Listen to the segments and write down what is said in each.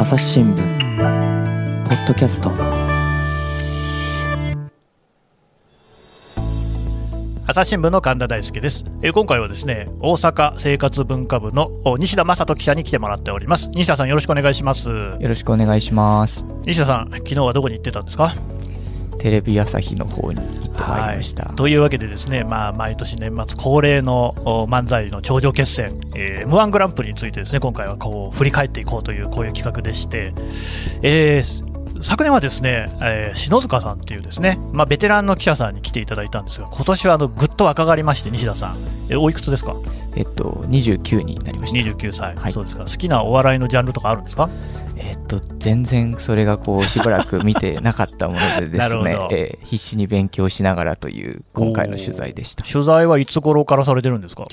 朝日新聞ポッドキャスト。朝日新聞の神田大輔です、えー今回はですね大阪生活文化部のお西田正人記者に来てもらっております。西田さんよろしくお願いします。よろしくお願いします。西田さん昨日はどこに行ってたんですか？テレビ朝日の方に行ってまいりました、というわけでですね、まあ、毎年年末恒例のお漫才の頂上決戦、えー、m 1グランプリについてですね今回はこう振り返っていこうというこういう企画でして、えー昨年はですね、えー篠塚さんっていうですね、まあ、ベテランの記者さんに来ていただいたんですが今年はあのぐっと若返りまして西田さん、えーおいくつですか？えっと29になりました。29歳、はい。そうですか。好きなお笑いのジャンルとかあるんですか？えっと全然それがこうしばらく見てなかったものでで なするねえー必死に勉強しながらという今回の取材でした。取材はいつ頃からされてるんですか？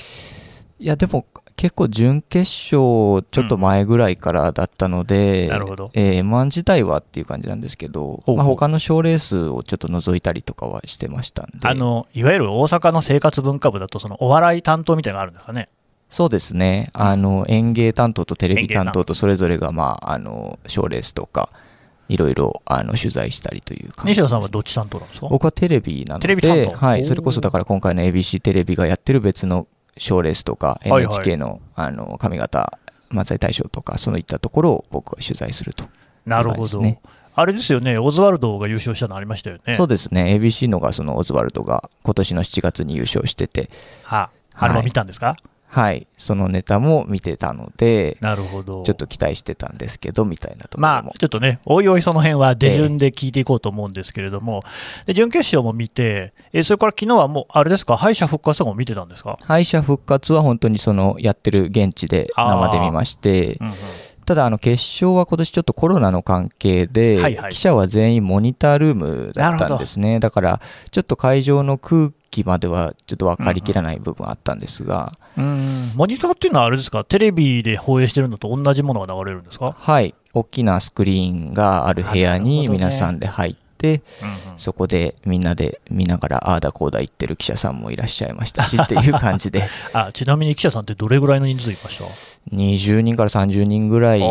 いやでも結構準決勝ちょっと前ぐらいからだったので、なるほど。えー M1 自体はっていう感じなんですけど、まあ、他の賞レースをちょっと覗いたりとかはしてましたんで。あのいわゆる大阪の生活文化部だとそのお笑い担当みたいなのがあるんですかね？そうですね。あの演芸担当とテレビ担当当。とそれぞれがまああの賞レースとかいろいろあの取材したりという感じ西田さんはどっち担当なんですか？僕はテレビなのテレビ担で、はい、それこそだから今回の ABC テレビがやってる別の賞レースとか、NHK のあの上方漫才大賞とか、そういったところを僕は取材すると。なるほど、あれですよね。オズワルドが優勝したのありましたよね。そうですね、ABC のがそのオズワルドが今年の7月に優勝してて、はあれも見たんですか、はい、そのネタも見てたので、なるほど。ちょっと期待してたんですけど、みたいなところも。まあ、。ちょっとね、おいおいその辺は出順で聞いていこうと思うんですけれども、で準決勝も見て、えそれから昨日はもう、あれですか、敗者復活とかも見てたんですか、敗者復活は本当にそのやってる現地で生で見ましてう、んうん。ただあの決勝は今年ちょっとコロナの関係で、はいはい。記者は全員モニタールームだったんですね。だからちょっと会場の空気まではちょっと分かりきらない部分あったんですが、うんモニターっていうのはあれですか、テレビで放映してるのと同じものが流れるんですか、はい。大きなスクリーンがある部屋に皆さんで入って、うんうん。そこでみんなで見ながらああだこうだ言ってる記者さんもいらっしゃいましたしっていう感じで。あちなみに記者さんってどれぐらいの人数いました？20人から30人ぐらいで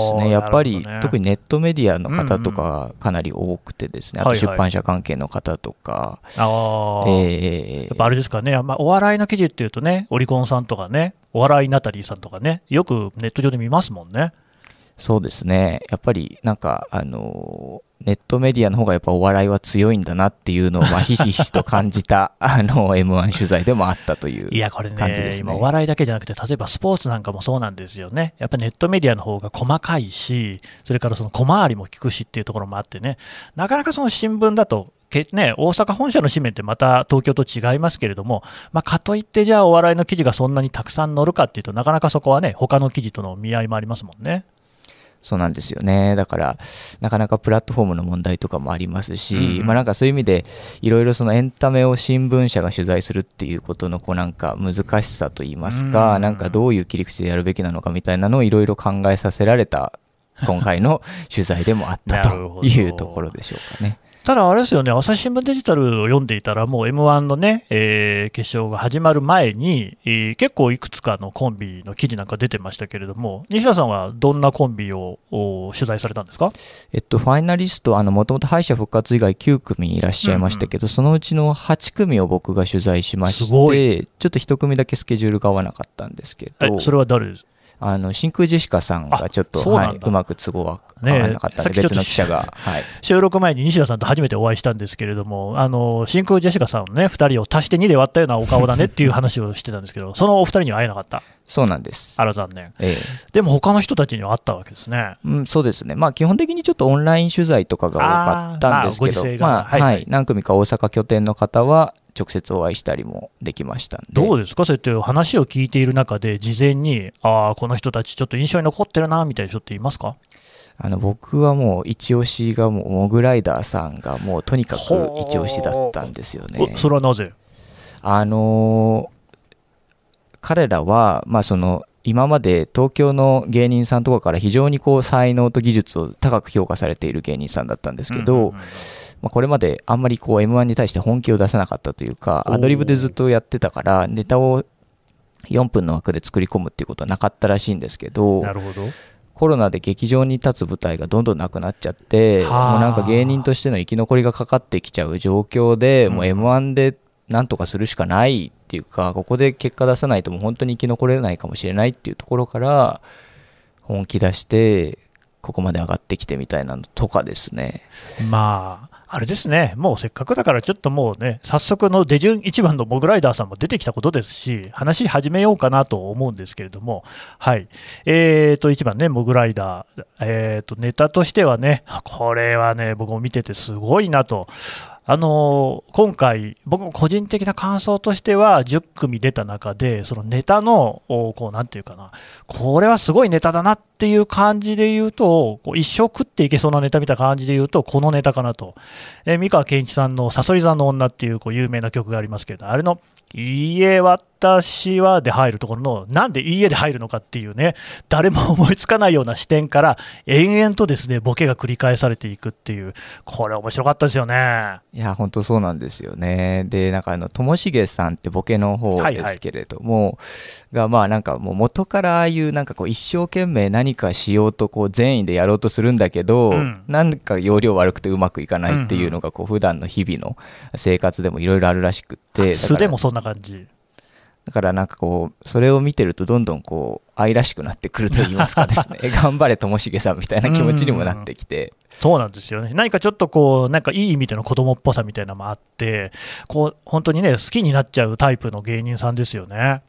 すね、やっぱり、ね。特にネットメディアの方とかかなり多くてですね、はいはい。あと出版社関係の方とか、あー。えーやっぱあれですかね、まあ、お笑いの記事っていうとね、オリコンさんとかね、お笑いナタリーさんとかね、よくネット上で見ますもんね。そうですね、やっぱりなんか、あのーネットメディアの方がやっぱお笑いは強いんだなっていうのを、まあ、ひしひしと感じた、あの、M1 取材でもあったといういや、これね感じですね。今、お笑いだけじゃなくて、例えばスポーツなんかもそうなんですよね。やっぱネットメディアの方が細かいし、それからその小回りも効くしっていうところもあってね、なかなかその新聞だと、けね、大阪本社の紙面ってまた東京と違いますけれども、まあ、かといってじゃあお笑いの記事がそんなにたくさん載るかっていうとなかなかそこはね他の記事との見合いもありますもんね。そうなんですよね。だから、なかなかプラットフォームの問題とかもありますし、うんうんまあなんかそういう意味で、いろいろそのエンタメを新聞社が取材するっていうことのこうなんか難しさといいますか、うんなんかどういう切り口でやるべきなのかみたいなのをいろいろ考えさせられた今回の 取材でもあったというところでしょうかね。ただあれですよね、朝日新聞デジタルを読んでいたら、もう m 1のね、えー決勝が始まる前に、えー結構いくつかのコンビの記事なんか出てましたけれども、西田さんはどんなコンビをお取材されたんですか？えっと、ファイナリスト、あの、もともと敗者復活以外9組いらっしゃいましたけど、そのうちの8組を僕が取材しまして、ちょっと1組だけスケジュールが合わなかったんですけど、えそれは誰です？あの真空ジェシカさんがちょっと、うはい、うまく都合は合ねえわなかったんで、さっきちょっと別の記者が、はい、収録前に西田さんと初めてお会いしたんですけれども、あの真空ジェシカさんのね、2人を足して2で割ったようなお顔だねっていう話をしてたんですけど、そのお二人には会えなかった。そうなんです。あら残念。えでも他の人たちには会ったわけですね。えうん、そうですね、まあ、基本的にちょっとオンライン取材とかが多かったんですけど、あーまあはいはい。はい、何組か大阪拠点の方は、直接お会いしたりもできましたんで、どうですか、そうやって話を聞いている中で、事前に、ああ、この人たち、ちょっと印象に残ってるなみたいな人っていますか？あの僕はもう、一押しがもう、モグライダーさんがもう、とにかく一押しだったんですよね。お。それはなぜ？あのー彼らは、まあ、その今まで東京の芸人さんとかから非常にこう才能と技術を高く評価されている芸人さんだったんですけど、まあ、これまであんまりこう m 1に対して本気を出さなかったというかアドリブでずっとやってたからネタを4分の枠で作り込むっていうことはなかったらしいんですけどなるほど。コロナで劇場に立つ舞台がどんどんなくなっちゃってもうはあなんか芸人としての生き残りがかかってきちゃう状況で、もううん m 1でなんとかするしかないっていうかここで結果出さないともう本当に生き残れないかもしれないっていうところから本気出してここまで上がってきてみたいなのとかですね。まあ、あれですね、もうせっかくだから、ちょっともうね、早速の出順1番のモグライダーさんも出てきたことですし、話始めようかなと思うんですけれども、はい、えーと、1番ね、モグライダー、えーと、ネタとしてはね、これはね、僕も見ててすごいなと。あの今回、僕も個人的な感想としては、10組出た中で、そのネタの、こうなんていうかな、これはすごいネタだなっていう感じで言うと、こう一生食っていけそうなネタみたいな感じで言うと、このネタかなと。えー三河健一さんのさそり座の女っていうこう有名な曲がありますけれど、あれの、いいえ、私はで入るところの、なんでいいえで入るのかっていうね、誰も思いつかないような視点から、延々とですね、ボケが繰り返されていくっていう、これ面白かったですよね。いや本当そうなんですよね。でなんかあのともしげさんってボケの方はいはいですけれども、がまあなんかもう元からああいうなんかこう一生懸命何かしようとこう善意でやろうとするんだけど、うん。なんか要領悪くてうまくいかないっていうのがこう普段の日々の生活でもいろいろあるらしくって素でもそんな感じ。だからなんかこうそれを見てるとどんどんこう愛らしくなってくると言いますかですね 頑張れともしげさんみたいな気持ちにもなってきて。そうなんですよね。何かちょっとこう、なんかいい意味での子供っぽさみたいなのもあって、こう、本当にね、好きになっちゃうタイプの芸人さんですよね。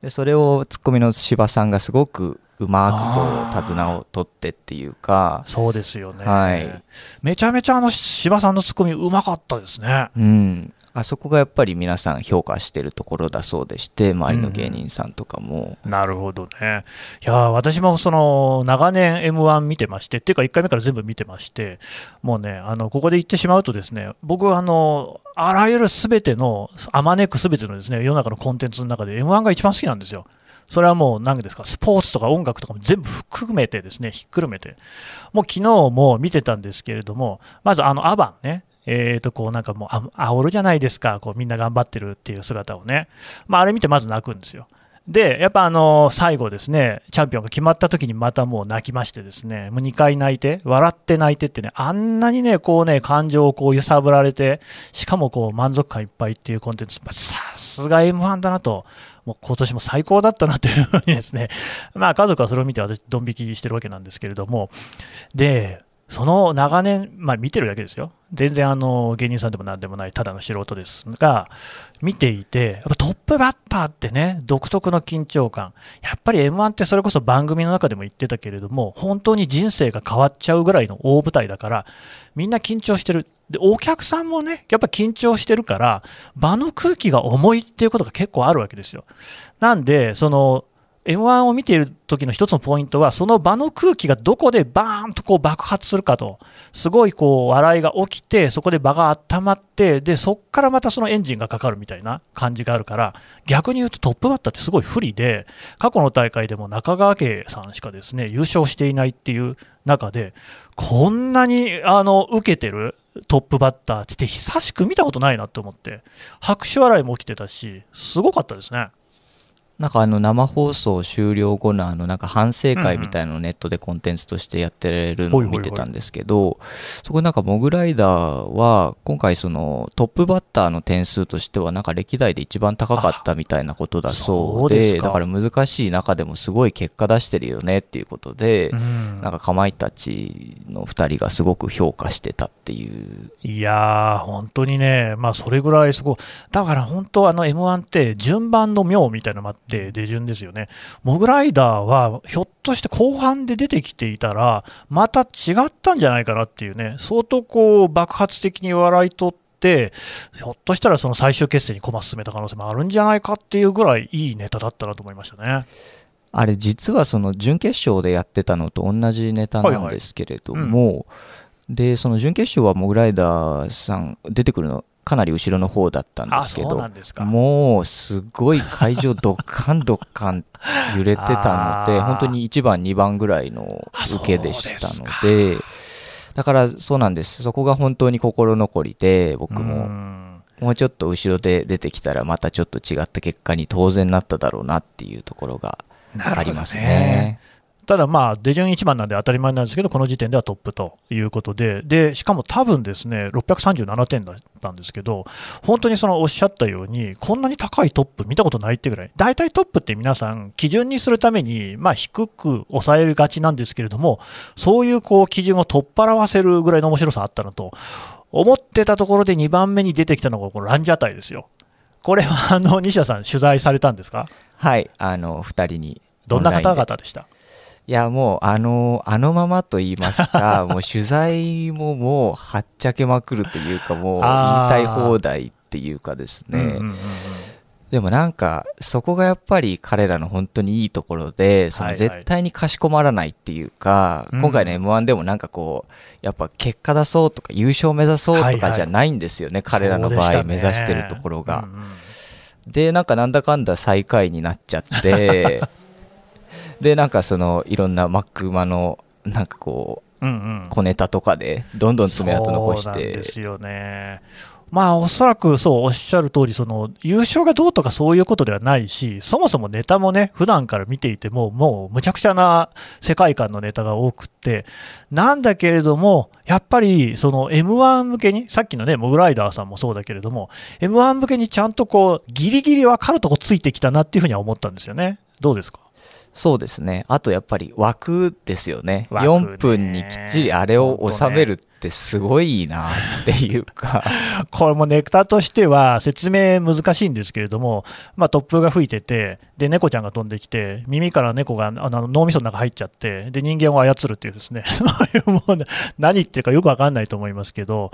でそれをツッコミの柴さんがすごくうまくこう手綱を取ってっていうか、そうですよね。はいめちゃめちゃあの、柴さんのツッコミうまかったですね。うん、あそこがやっぱり皆さん評価してるところだそうでして周りの芸人さんとかも、なるほどね。いやー私もその長年 m 1見てまして、っていうか1回目から全部見てまして、もうね、あのここで言ってしまうとですね、僕はあの、あらゆるすべての、あまねくすべてのですね、世の中のコンテンツの中で m 1が一番好きなんですよ。それはもう何ですか、スポーツとか音楽とかも全部含めてですね、ひっくるめて。もう昨日も見てたんですけれども、まずあのアバンね、えー、とこうなんかもうあ煽るじゃないですか、こうみんな頑張ってるっていう姿をね、まあ、あれ見てまず泣くんですよ。で、やっぱあの最後ですね、チャンピオンが決まった時にまたもう泣きましてですね、もう2回泣いて、笑って泣いてってね、あんなにね、こうね、感情をこう揺さぶられて、しかもこう満足感いっぱいっていうコンテンツ、さすが M1 だなと、もう今年も最高だったなというふうにですね、まあ家族はそれを見て私、ドン引きしてるわけなんですけれども、で、その長年、まあ、見てるだけですよ、全然あの芸人さんでもなんでもない、ただの素人ですが、見ていて、やっぱトップバッターってね、独特の緊張感、やっぱり m 1ってそれこそ番組の中でも言ってたけれども、本当に人生が変わっちゃうぐらいの大舞台だから、みんな緊張してる。でお客さんもね、やっぱ緊張してるから、場の空気が重いっていうことが結構あるわけですよ。なんで、その M1 を見ている時の一つのポイントは、その場の空気がどこでバーンとこう爆発するかと、すごいこう笑いが起きて、そこで場が温まって、でそこからまたそのエンジンがかかるみたいな感じがあるから、逆に言うとトップバッターってすごい不利で、過去の大会でも中川家さんしかですね優勝していないっていう中で、こんなにあの受けてるトップバッターって久しく見たことないなと思って、拍手笑いも起きてたし、すごかったですね。なんかあの生放送終了後のあのなんか反省会みたいなのをネットでコンテンツとしてやってるのを見てたんですけどそこなんかモグライダーは今回そのトップバッターの点数としてはなんか歴代で一番高かったみたいなことだそうでだから難しい中でもすごい結果出してるよねっていうことでうん。なんかかまいたちの2人がすごく評価してたっていう。いやー、本当にね、まあ、それぐらいすごい、だから本当、あの m 1って順番の妙みたいなのもあって、出順ですよね、モグライダーはひょっとして後半で出てきていたら、また違ったんじゃないかなっていうね、相当こう爆発的に笑い取って、ひょっとしたらその最終決戦に駒進めた可能性もあるんじゃないかっていうぐらいいいネタだったなと思いましたね。あれ実はその準決勝でやってたのと同じネタなんですけれども、でその準決勝はモグライダーさん出てくるのかなり後ろの方だったんですけど。もうすごい会場ドッカンドッカン揺れてたので 本当に1番2番ぐらいのあ受けでしたのでだからそうなんです。そこが本当に心残りで僕うもん。もうちょっと後ろで出てきたらまたちょっと違った結果に当然なっただろうなっていうところがありますね。ただ、まあ、出順1番なんで当たり前なんですけど、この時点ではトップということで、でしかも多分ですね、637点だったんですけど、本当にそのおっしゃったように、こんなに高いトップ見たことないってぐらい、大体トップって皆さん、基準にするために、まあ、低く抑えがちなんですけれども、そういうこう基準を取っ払わせるぐらいの面白さあったのと、思ってたところで2番目に出てきたのが、このランジャタイですよ。これはあの西田さん、取材されたんですか？はい、あの2人に。どんな方々でした？いやもうあのあのままと言いますか もう取材ももうはっちゃけまくるというかもう言いたい放題っていうかですね、うんうんうんうん。でもなんかそこがやっぱり彼らの本当にいいところでその絶対にかしこまらないっていうか、うん。今回の m 1でもなんかこうやっぱ結果出そうとか優勝目指そうとかじゃないんですよね、彼らの場合目指してるところが。でなんかなんだかんだ最下位になっちゃって でなんかそのいろんなマック馬のなんかこううんうん小ネタとかでどんどん爪痕残してですよね。まあ、おそらくそうおっしゃる通り、その優勝がどうとかそういうことではないし、そもそもネタもね、普段から見ていても、もうむちゃくちゃな世界観のネタが多くって、なんだけれども、やっぱりその M1 向けに、さっきのね、モグライダーさんもそうだけれども、M1 向けにちゃんとこう、ギリギリ分かるとこついてきたなっていうふうには思ったんですよね。どうですか？そうですね。あとやっぱり枠ですよね。枠ね。4分にきっちりあれを収めるってすごいなっていうか。これもネクタとしては説明難しいんですけれども、まあ、突風が吹いてて、で猫ちゃんが飛んできて、耳から猫があの脳みその中入っちゃって、で人間を操るっていうですね、そういうもう何言ってるかよくわかんないと思いますけど、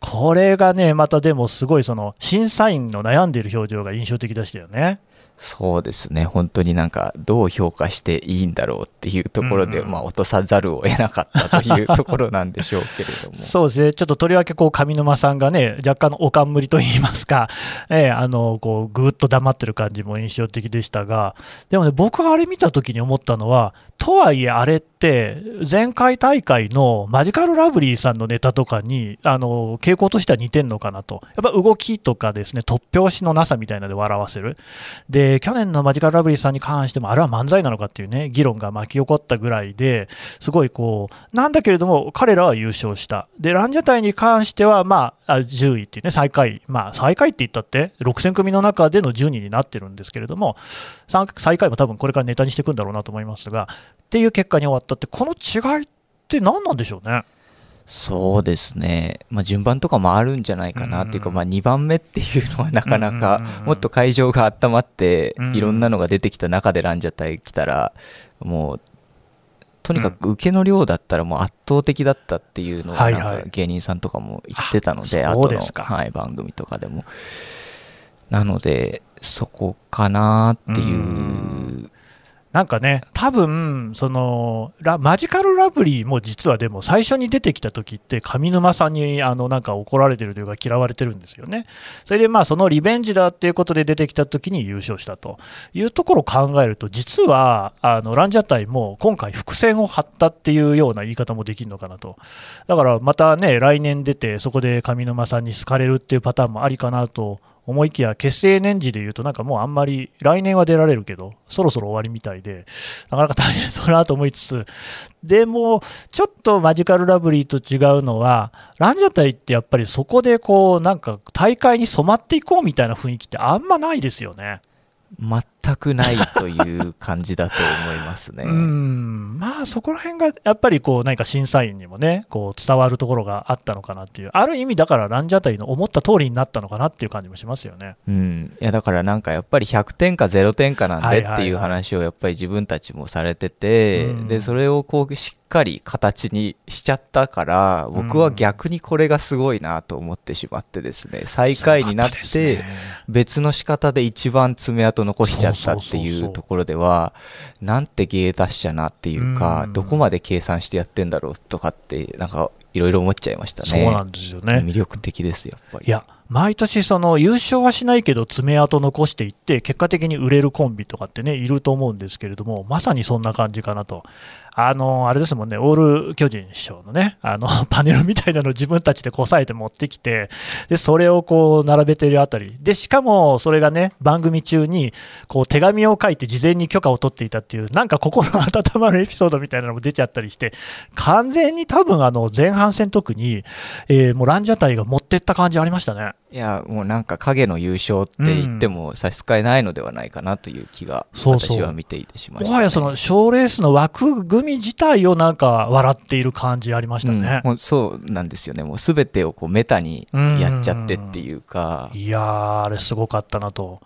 これがね、またでもすごいその審査員の悩んでいる表情が印象的でしたよね。そうですね。本当になんかどう評価していいんだろうっていうところで、うんうん。まあ、落とさざるを得なかったというところなんでしょうけれども。そうですね、ちょっととりわけこう上沼さんがね、若干のおかんむりといいますか、ええあのこうぐーっと黙ってる感じも印象的でしたが、でもね、僕があれ見たときに思ったのは、とはいえ、あれって、前回大会のマジカルラブリーさんのネタとかに、あの傾向としては似てんのかなと、やっぱ動きとかですね、突拍子のなさみたいなので笑わせる。で、去年のマジカルラブリーさんに関しても、あれは漫才なのかっていうね、議論が巻き起こったぐらいで、すごいこう、なんだけれども、彼らは優勝した。で、ランジャタイに関しては、まあ、10位っていうね、最下位。まあ、最下位って言ったって、6000組の中での10人になってるんですけれども、最下位も多分これからネタにしていくんだろうなと思いますが、っていう結果に終わったって、この違いって何なんでしょうね？そうですね、まあ、順番とかもあるんじゃないかなっていうか、まあ、2番目っていうのはなかなうんかもっと会場が温まっていろんなのが出てきた中でランジャタイ来たらもうとにかく受けの量だったらもう圧倒的だったっていうのを芸人さんとかも言ってたので、あ後のそうですか。はい、番組とかでも。なのでそこかなっていううなんかね、多分そのラマジカルラブリーも実はでも最初に出てきた時って上沼さんにあのなんか怒られてるというか嫌われてるんですよね。それでまあそのリベンジだっていうことで出てきた時に優勝したというところを考えると実はあのランジャタイも今回伏線を張ったっていうような言い方もできるのかなと。だからまたね来年出てそこで上沼さんに好かれるっていうパターンもありかなと思いきや結成年次でいうとなんかもうあんまり来年は出られるけどそろそろ終わりみたいでなかなか大変そうなと思いつつでもちょっとマジカルラブリーと違うのはランジャタイってやっぱりそこでこうなんか大会に染まっていこうみたいな雰囲気ってあんまないですよね。全くないという感じだと思いますね。うん。まあそこら辺がやっぱりこう何か審査員にもねこう伝わるところがあったのかなっていう。ある意味だからランジャタイの思った通りになったのかなっていう感じもしますよね。うん、いやだからなんかやっぱり100点か0点かなんはいはいはい。でっていう話をやっぱり自分たちもされてて、うん。でそれをこうしっかり形にしちゃったから僕は逆にこれがすごいなと思ってしまってですね最下位になってね。別の仕方で一番爪痕残しちゃったってそうそうそうそういうところではなんて芸達者なっていうかうんどこまで計算してやってんだろうとかってなんかいろいろ思っちゃいましたね。そうなんですよね。魅力的ですやっぱり。いや、毎年その優勝はしないけど爪痕残していって結果的に売れるコンビとかってねいると思うんですけれどもまさにそんな感じかなとあのあれですもんね、オール巨人師匠のね、あの パネルみたいなのを自分たちでこさえて持ってきて、でそれをこう並べてるあたり、でしかもそれがね、番組中にこう手紙を書いて事前に許可を取っていたっていう、なんか心温まるエピソードみたいなのも出ちゃったりして、完全に多分あの前半戦特に、えー、もうランジャタイが持ってった感じありましたね。いや、もうなんか影の優勝って言っても差し支えないのではないかなという気が、私は見ていてしました、ね、もはやその賞レースの枠組み自体をなんか笑っている感じありましたね。うん、そうなんですよね。もうすべてをこうメタにやっちゃってっていうか。ういやー、あれすごかったなと。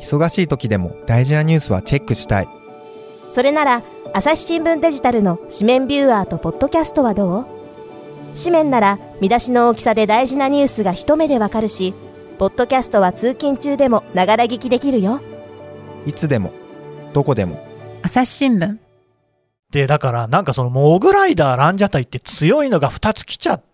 忙しい時でも大事なニュースはチェックしたい。それなら、朝日新聞デジタルの紙面ビューアーとポッドキャストはどう？紙面なら見出しの大きさで大事なニュースが一目でわかるし、ポッドキャストは通勤中でもながら聞きできるよ。いつでも、どこでも。朝日新聞。で、だから、なんかそのモグライダー、ランジャタイって強いのが2つ来ちゃって、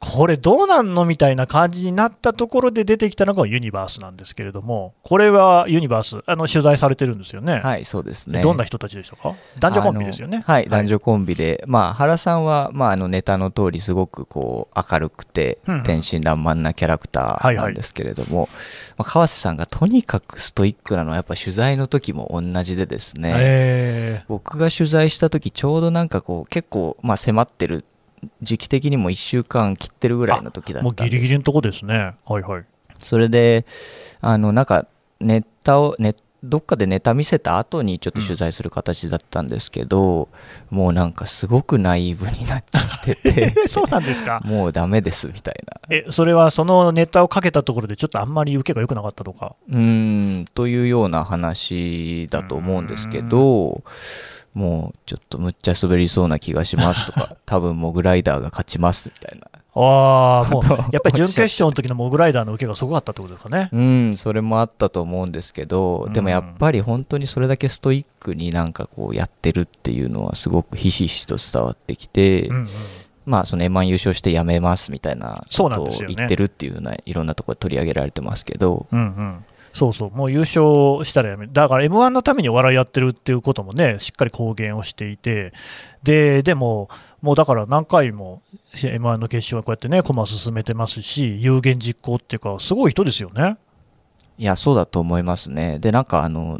これどうなんのみたいな感じになったところで出てきたのがユニバースなんですけれども、これはユニバース、あの取材されてるんですよね。はい、そうですね。どんな人たちでしたか？男女コンビですよね。はい、男女コンビで、まあ、原さんは、まあ、あのネタの通り、すごくこう明るくて、天真爛漫なキャラクターなんですけれども、はいはい、まあ、川瀬さんがとにかくストイックなのは、やっぱ取材の時も同じでですね、僕が取材材した時ちょうどなんかこう結構まあ迫ってる時期的にも1週間切ってるぐらいの時だったもうギリギリのとこですね。はいはい。それであのなんかネタをネどっかでネタ見せた後にちょっと取材する形だったんですけど、うん、もうなんかすごくナイーブになっちゃってて。そうなんですか？もうダメですみたいな。えそれはそのネタをかけたところでちょっとあんまり受けが良くなかったとか？うんというような話だと思うんですけどもうちょっとむっちゃ滑りそうな気がしますとか、多分モグライダーが勝ちますみたいな。ああ、もうやっぱり準決勝の時のモグライダーの受けがすごかったってことですかね。うん、それもあったと思うんですけど、でもやっぱり本当にそれだけストイックになんかこうやってるっていうのはすごくひしひしと伝わってきて、うんうんまあ、その M1 優勝してやめますみたいなことを言ってるっていうのはいろんなところで取り上げられてますけど、うんうん、そうそう、もう優勝したらやめだから m 1のためにお笑いやってるっていうこともね、しっかり公言をしていて、ででも、もうだから何回も m 1の決勝はこうやってね、駒進めてますし、有言実行っていうか、すごい人ですよね。いや、そうだと思いますね。で、なんかあの、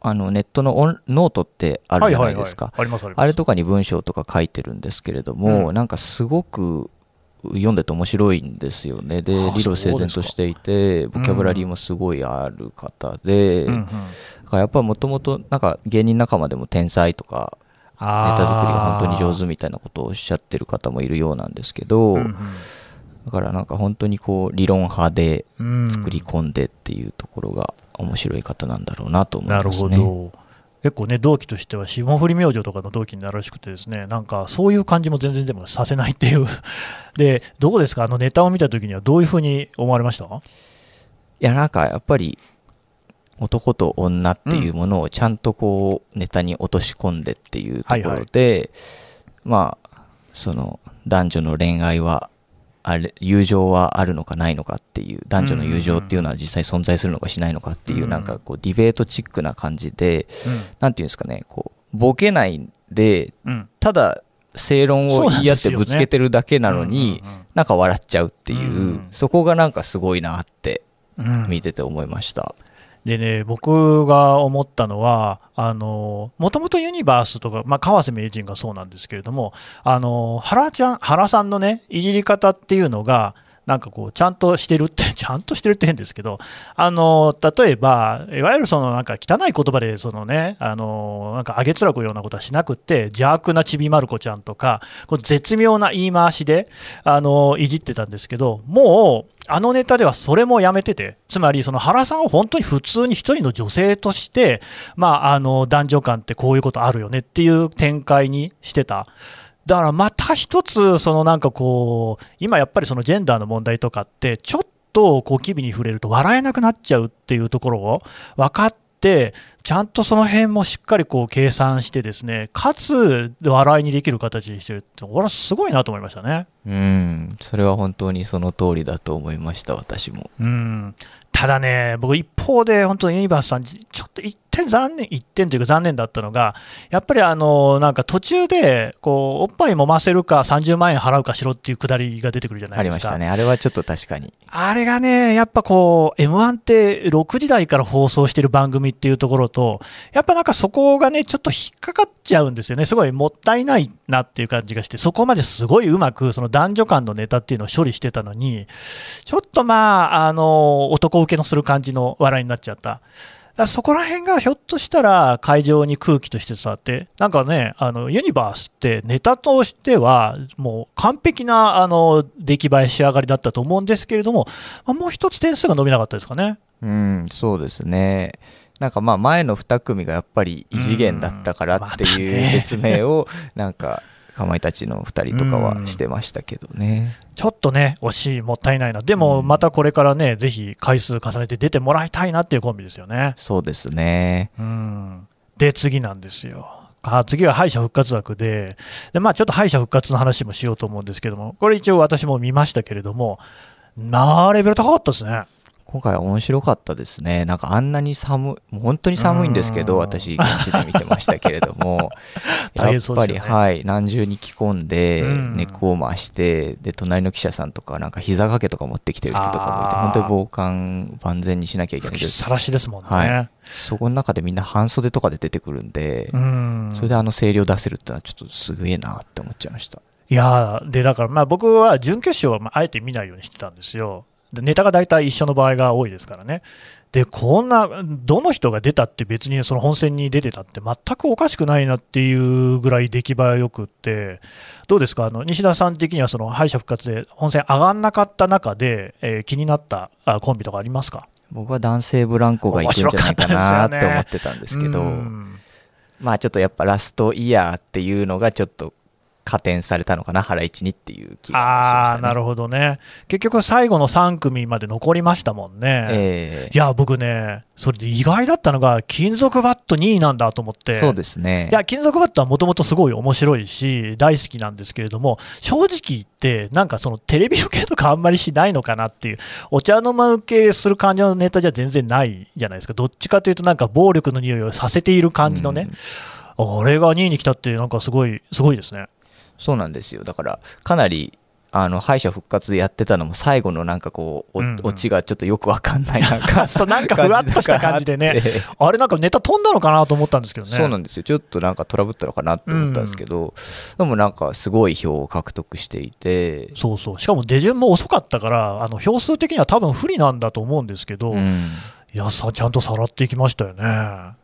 あのネットのノートってあるじゃないですか、あれとかに文章とか書いてるんですけれども、うん、なんかすごく読んでて面白いんですよね。で理路整然としていてボキャブラリーもすごいある方で、うんうん、だからやっぱもともとなんか芸人仲間でも天才とかネタ作りが本当に上手みたいなことをおっしゃってる方もいるようなんですけど、うんうん、だからなんか本当にこう理論派で作り込んでっていうところが面白い方なんだろうなと思いますね。なるほど結構ね、同期としては霜降り明星とかの同期になるらしくてですね、なんかそういう感じも全然でもさせないっていう。で、どうですか、あのネタを見たときにはどういうふうに思われました？いや、なんかやっぱり、男と女っていうものをちゃんとこう、ネタに落とし込んでっていうところで、はいはい、まあ、その男女の恋愛はあれ友情はあるのかないのかっていう男女の友情っていうのは実際存在するのかしないのかっていう、なんかこうディベートチックな感じで、なんていうんですかねこうボケないで、ただ正論を言い合ってぶつけてるだけなのになんか笑っちゃうっていう、そこがなんかすごいなって見てて思いました。でね、僕が思ったのは、もともとユニバースとか、まあ、川瀬名人がそうなんですけれども、あの原ちゃん原さんのね、いじり方っていうのが、なんかこう、ちゃんとしてるって、ちゃんとしてるって変ですけど、あの、例えば、いわゆるそのなんか汚い言葉で、そのね、あの、なんかあげつらくようなことはしなくて、邪悪なちびまる子ちゃんとか、こう絶妙な言い回しで、あの、いじってたんですけど、もう、あのネタではそれもやめてて、つまりその原さんを本当に普通に一人の女性として、まあ、あの男女間ってこういうことあるよねっていう展開にしてた。だからまた一つ、そのなんかこう、今やっぱりそのジェンダーの問題とかって、ちょっとこう機微に触れると笑えなくなっちゃうっていうところを分かっって、ちゃんとその辺もしっかりこう計算して、ですねかつ笑いにできる形にしてるって、これはすごいなと思いましたね。うん、それは本当にその通りだと思いました、私も。うんただね、僕、一方で、本当にユニバースさん、ちょっと一点残念、一点というか残念だったのが、やっぱりあのなんか途中でこう、おっぱい揉ませるか、30万円払うかしろっていうくだりが出てくるじゃないですか。ありましたね。あれはちょっと確かに。あれがね、やっぱこう、M1 って6時台から放送してる番組っていうところと、やっぱなんかそこがね、ちょっと引っかかっちゃうんですよね。すごいもったいないなっていう感じがして、そこまですごいうまく、その男女間のネタっていうのを処理してたのに、ちょっとまあ、あの、男受けのする感じの笑いになっちゃった。そこら辺がひょっとしたら会場に空気として伝わって、なんかね、あのユニバースってネタとしては、もう完璧なあの出来栄え、仕上がりだったと思うんですけれども、まあもう一つ点数が伸びなかったですかね。うん、そうですね。なんかまあ前の2組がやっぱり異次元だったからっていうね説明をなんかかまいたちの2人とかはしてましたけどね。ちょっとね、惜しい、もったいないな、でもまたこれからね、ぜひ回数重ねて出てもらいたいなっていうコンビですよね。そうですね。うんで、次なんですよ。あ次は敗者復活枠でで、まあ、ちょっと敗者復活の話もしようと思うんですけども、これ一応私も見ましたけれども、まあ、レベル高かったですね。今回は面白かったですね。なんかあんなに寒い、もう本当に寒いんですけど、うん私、現地で見てましたけれども、大や変っぱり、ねはい、何重に着込んで、うんネックウォーマーして、で、隣の記者さんとか、なんか膝掛けとか持ってきてる人とかもいて、本当に防寒万全にしなきゃいけないけど、さらしですもんね。はいそこの中でみんな半袖とかで出てくるんで、うんそれであの声量出せるってのはちょっとすげえなって思っちゃいました。いやーでだからまあ僕は準決勝はまああえて見ないようにしてたんですよ。でネタが大体一緒の場合が多いですからね。でこんな、どの人が出たって別にその本戦に出てたって全くおかしくないなっていうぐらい出来栄えよくって、どうですか、あの西田さん的にはその敗者復活で本戦上がんなかった中で、えー気になったあコンビとかありますか？僕は男性ブランコが行くんじゃないかなって思ってたんですけど、うん。まあちょっとやっぱラストイヤーっていうのがちょっと加点されたのかな、ハライチにっていう気がしました、ね。なるほどね、結局最後の3組まで残りましたもんね。えいや、僕ね、それで意外だったのが、金属バット2位なんだと思って、えそうですね。いや、金属バットはもともとすごい面白いし、大好きなんですけれども、正直言って、なんかそのテレビ受けとかあんまりしないのかなっていう、お茶の間受けする感じのネタじゃ全然ないじゃないですか、どっちかというと、なんか暴力の匂いをさせている感じのね、あれが2位に来たって、なんかすごい、すごいですね。そうなんですよ。だから、かなり、あの敗者復活でやってたのも最後のなんかこう、おうんうん。オチがちょっとよくわかんないなんか そうなんかふわっとした感じでね。あれなんかネタ飛んだのかなと思ったんですけどね。そうなんですよ。ちょっとなんかトラブったのかなって思ったんですけど、でもなんかすごい票を獲得していて、そうそう。しかも出順も遅かったから、あの票数的には多分不利なんだと思うんですけど、いうん。やさ、ちゃんとさらっていきましたよね。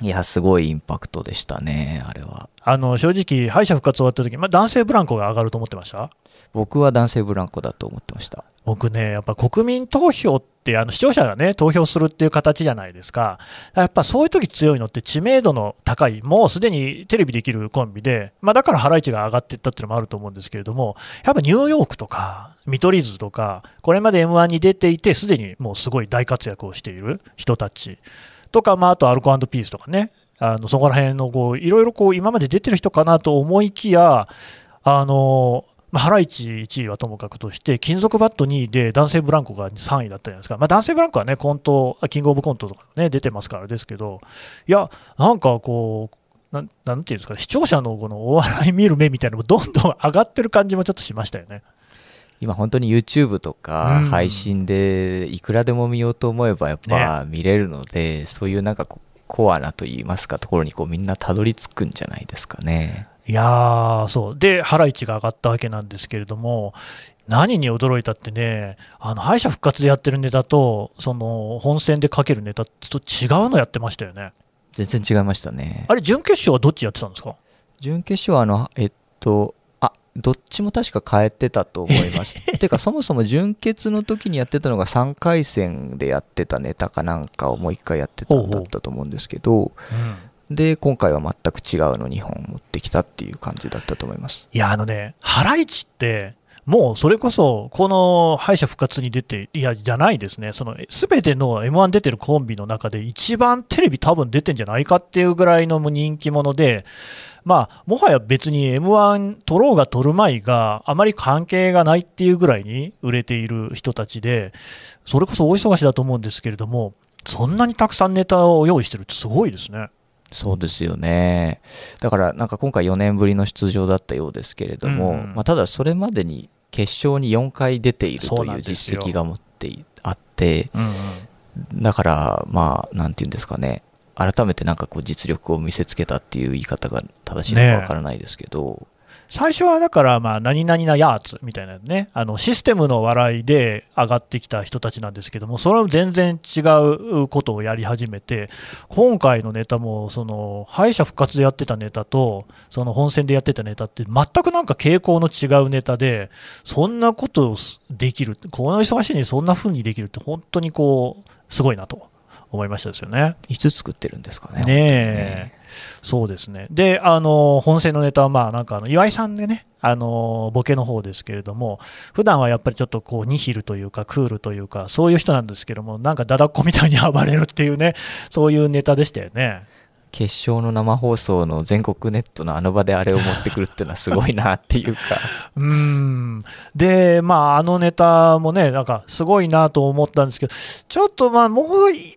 いやすごいインパクトでしたねあれは。あの正直、敗者復活終わった時、まあ男性ブランコが上がると思ってました？僕は男性ブランコだと思ってました。僕ね、やっぱ国民投票って、あの視聴者がね、投票するっていう形じゃないですか、やっぱそういう時強いのって、知名度の高い、もうすでにテレビできるコンビで、まあ、だからハライチが上がっていったっていうのもあると思うんですけれども、やっぱニューヨークとか、見取り図とか、これまで m 1に出ていて、すでにもうすごい大活躍をしている人たちとか、まあ、あとアルコピースとかね、あのそこら辺のこういろいろこう今まで出てる人かなと思いきや、あのまあ、ハライチ1位はともかくとして、金属バット2位で男性ブランコが3位だったじゃないですか、まあ、男性ブランコはね、コント、キングオブコントとかね、出てますからですけど、いや、なんかこう、ななんていうんですか、視聴者のこのお笑い見る目みたいなのもどんどん上がってる感じもちょっとしましたよね。今本当に YouTube とかうん配信でいくらでも見ようと思えばやっぱ見れるので、そういうなんかコアなといいますかところにこうみんなたどり着くんじゃないですかね。いやー、そう。で、ハライチが上がったわけなんですけれども、何に驚いたってね、あの敗者復活でやってるネタと、その本戦でかけるネタと違うのやってましたよね。全然違いましたね。あれ、準決勝はどっちやってたんですか？準決勝はあのえっとあどっちも確か変えてたと思います。てかそもそも準決の時にやってたのが3回戦でやってたネタかなんかをもう1回やってたんだったと思うんですけどで今回は全く違うの2本持ってきたっていう感じだったと思います。いや、あのね、ハライチって、もうそれこそ、この敗者復活に出て、いや、じゃないですね、すべての m 1出てるコンビの中で、一番テレビ多分出てんじゃないかっていうぐらいの人気者で、まあ、もはや別に m 1取ろうが取るまいがあまり関係がないっていうぐらいに売れている人たちで、それこそ大忙しだと思うんですけれども、そんなにたくさんネタを用意してるってすごいですね。そうですよね。だからなんか今回4年ぶりの出場だったようですけれども、うんまあ、ただそれまでに決勝に4回出ているという実績が持ってあって、うんうん、だからまあなんていうんですかね改めてなんかこう実力を見せつけたっていう言い方が正しいのかわからないですけど、最初はだから、まあ、何々なやーつみたいなね、あのシステムの笑いで上がってきた人たちなんですけども、それは全然違うことをやり始めて、今回のネタも、その敗者復活でやってたネタと、その本戦でやってたネタって、全くなんか傾向の違うネタで、そんなことできる、この忙しいにそんな風にできるって、本当にこう、すごいなと思いましたですよね。いつ作ってるんですかね。ねそうですね。で、あの、本戦のネタは、まあ、なんか、あの、岩井さんでね、あの、ボケの方ですけれども、普段はやっぱりちょっとこう、ニヒルというか、クールというか、そういう人なんですけども、なんか、だだっこみたいに暴れるっていうね、そういうネタでしたよね。決勝の生放送の全国ネットのあの場であれを持ってくるっていうのはすごいなっていうか。うん。でまああのネタもねなんかすごいなと思ったんですけどちょっとまあもう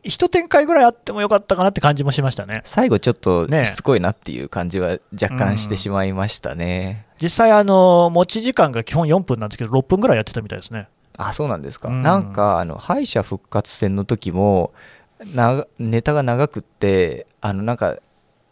一展開ぐらいあってもよかったかなって感じもしましたね。最後ちょっとしつこいなっていう感じは若干してしまいましたね、実際あの持ち時間が基本4分なんですけど6分ぐらいやってたみたいですね。あそうなんですか、ん、なんかあの敗者復活戦の時もなネタが長くってあのなんか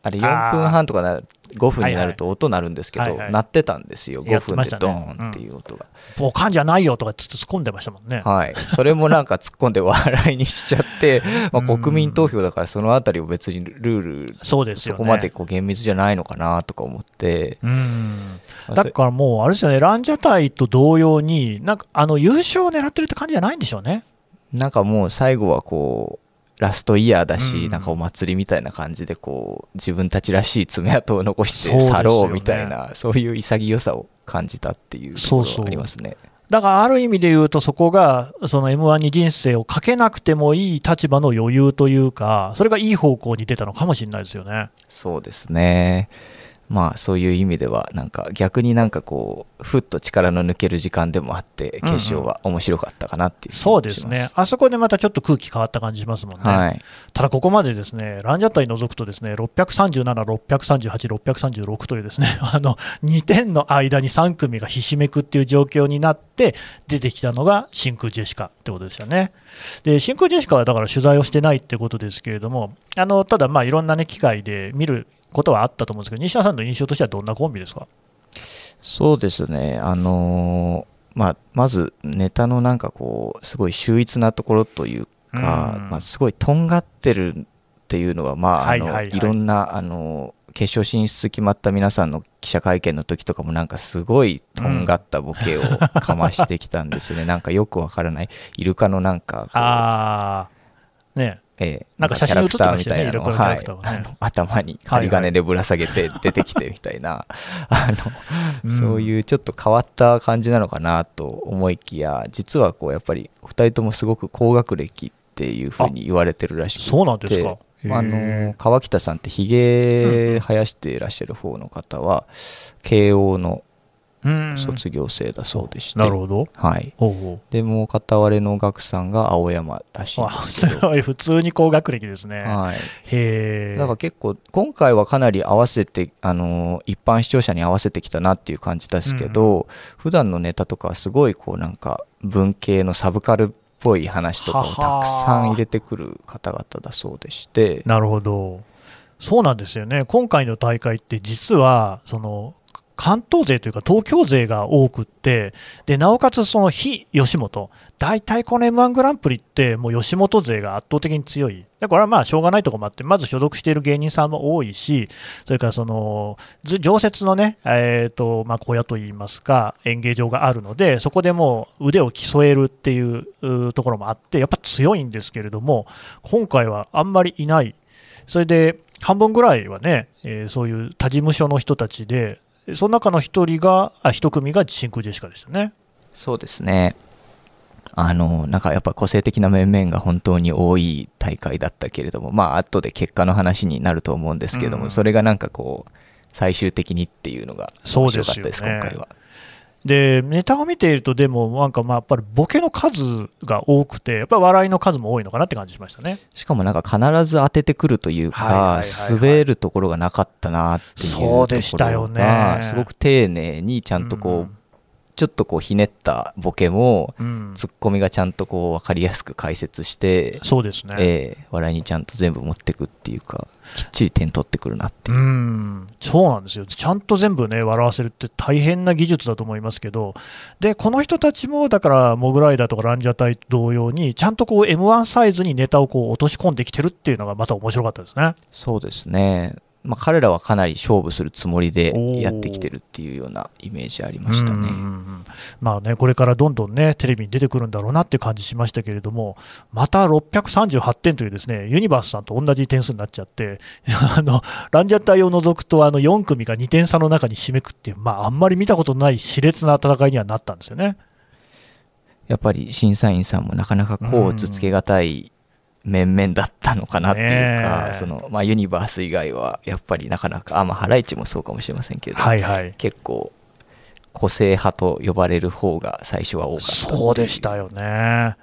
あれ4分半とかな5分になると音鳴るんですけど、はいはい、鳴ってたんですよ、5分でドーンっていう音が。もう感じゃないよとか突っ込んでましたもんね。はい、それもなんか突っ込んで笑いにしちゃって、まあ、国民投票だからそのあたりを別にルール、そうですよ、ね、そこまでこう厳密じゃないのかなとか思って。うん。だからもう、あれですよね、ランジャタイと同様に、なんかあの優勝を狙ってるって感じじゃないんでしょうね。なんかもう最後はこうラストイヤーだし、うん、なんかお祭りみたいな感じでこう自分たちらしい爪痕を残して去ろうみたいなそう、ね,、いう潔さを感じたっていうところがありますね。だからある意味で言うと、そこがその m 1に人生をかけなくてもいい立場の余裕というか、それがいい方向に出たのかもしれないですよね。そうですね。まあそういう意味ではなんか逆になんかこうふっと力の抜ける時間でもあって決勝は面白かったかなっていう、うん、そうですね。あそこでまたちょっと空気変わった感じしますもんね、はい、ただここまでですねランジャタイ除くとですね637、638、636というですね あの2点の間に3組がひしめくっていう状況になって出てきたのが真空ジェシカってことですよね。で真空ジェシカはだから取材をしてないってことですけれどもあのただまあいろんなね機会で見ることはあったと思うんですけど、西田さんの印象としてはどんなコンビですか？そうですね、あのー、まあ、まずネタのなんかこう、すごい秀逸なところというか、うん、まあ、すごいとんがってるっていうのは、まあ、あの、いろんな、あの決勝進出決まった皆さんの記者会見の時とかもなんかすごいとんがったボケを かましてきたんですよね、うん、なんかよくわからない。イルカのなんかああねえー、なんか写真写ってましたね、はい、あの頭に針金でぶら下げて 出てきてみたいな、あの、そういうちょっと変わった感じなのかなと思いきや、実はこうやっぱり2人ともすごく高学歴っていうふうに言われてるらしくて、そうなんですか。あの川北さんってひげ生やしていらっしゃる方の方は、慶応の卒業生だそうでして、なるほど、はい。おうおう。でも片割れの学さんが青山らしいんですすごい。普通に高学歴ですね、はい、へだから結構今回はかなり合わせてあの一般視聴者に合わせてきたなっていう感じですけど、うん、普段のネタとかすごいこうなんか文系のサブカルっぽい話とかをたくさん入れてくる方々だそうでして。なるほど。そうなんですよね。今回の大会って実はその関東勢というか東京勢が多くって、でなおかつその非吉本、大体この m 1グランプリって、もう吉本勢が圧倒的に強い、でこれはまあしょうがないところもあって、まず所属している芸人さんも多いし、それからその常設のね、えーとまあ、小屋といいますか、演芸場があるので、そこでもう腕を競えるっていうところもあって、やっぱ強いんですけれども、今回はあんまりいない。それで半分ぐらいはね、えー、そういう他事務所の人たちで、その中の一人が、あ一組が真空ジェシカでしたね。そうですね。あの、なんかやっぱ個性的な面々が本当に多い大会だったけれども、まあ後で結果の話になると思うんですけども、うんそれがなんかこう、最終的にっていうのが面白かったです、今回は。でネタを見ていると、でもなんかまあやっぱりボケの数が多くて、やっぱり笑いの数も多いのかなって感じしましたね。しかもなんか必ず当ててくるというはいはいはいか、はい。滑るところがなかったなっていうところそうでしたよね。が、すごく丁寧にちゃんとこう、ちょっとこうひねったボケも、うん、うんツッコミがちゃんとこう分かりやすく解説して、そうですね。ええ笑いにちゃんと全部持ってくっていうか、きっちり点取ってくるなっていうう。ん、そうなんですよ、ちゃんと全部ね、笑わせるって大変な技術だと思いますけど、でこの人たちも、だから、モグライダーとかランジャタイと同様に、ちゃんとこう m 1サイズにネタをこう落とし込んできてるっていうのが、また面白かったですね。そうですね。まあ、彼らはかなり勝負するつもりでやってきてるっていうようなイメージありましたね。うんうんうんまあね、これからどんどんね、テレビに出てくるんだろうなっていう感じしましたけれども、また638点というですね、ユニバースさんと同じ点数になっちゃって、あの、ランジャタイを除くと、あの、4組が2点差の中に締めくっていう、まあ、あんまり見たことのない熾烈な戦いにはなったんですよね。やっぱり審査員さんもなかなかこうつつけがたい面々だったのかなっていうか、そのまあ、ユニバース以外はやっぱりなかなか、あまあ、ハライチもそうかもしれませんけど、はいはい。結構、個性派と呼ばれる方が最初は多かったそうでしたよね。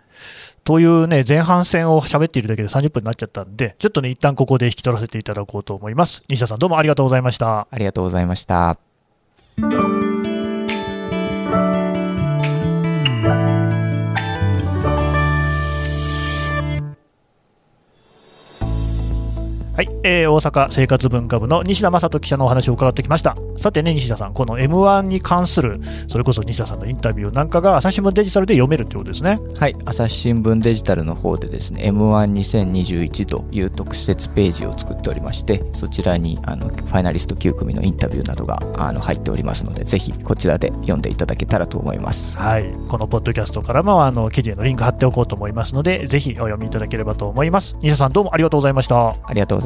というね、前半戦を喋っているだけで30分になっちゃったんで、ちょっとね、一旦ここで引き取らせていただこうと思います。西田さんどうもありがとうございました。ありがとうございました。はい、えー大阪生活文化部の西田正人記者のお話を伺ってきました。さてね、西田さん、この M1 に関する、それこそ西田さんのインタビューなんかが朝日新聞デジタルで読めるってことですね。はい、朝日新聞デジタルの方でですね、M12021 という特設ページを作っておりまして、そちらにあのファイナリスト9組のインタビューなどがあの入っておりますので、ぜひこちらで読んでいただけたらと思います。はい、このポッドキャストからもあの記事へのリンク貼っておこうと思いますので、ぜひお読みいただければと思います。西田さんどうもありがとうございました。ありがとうご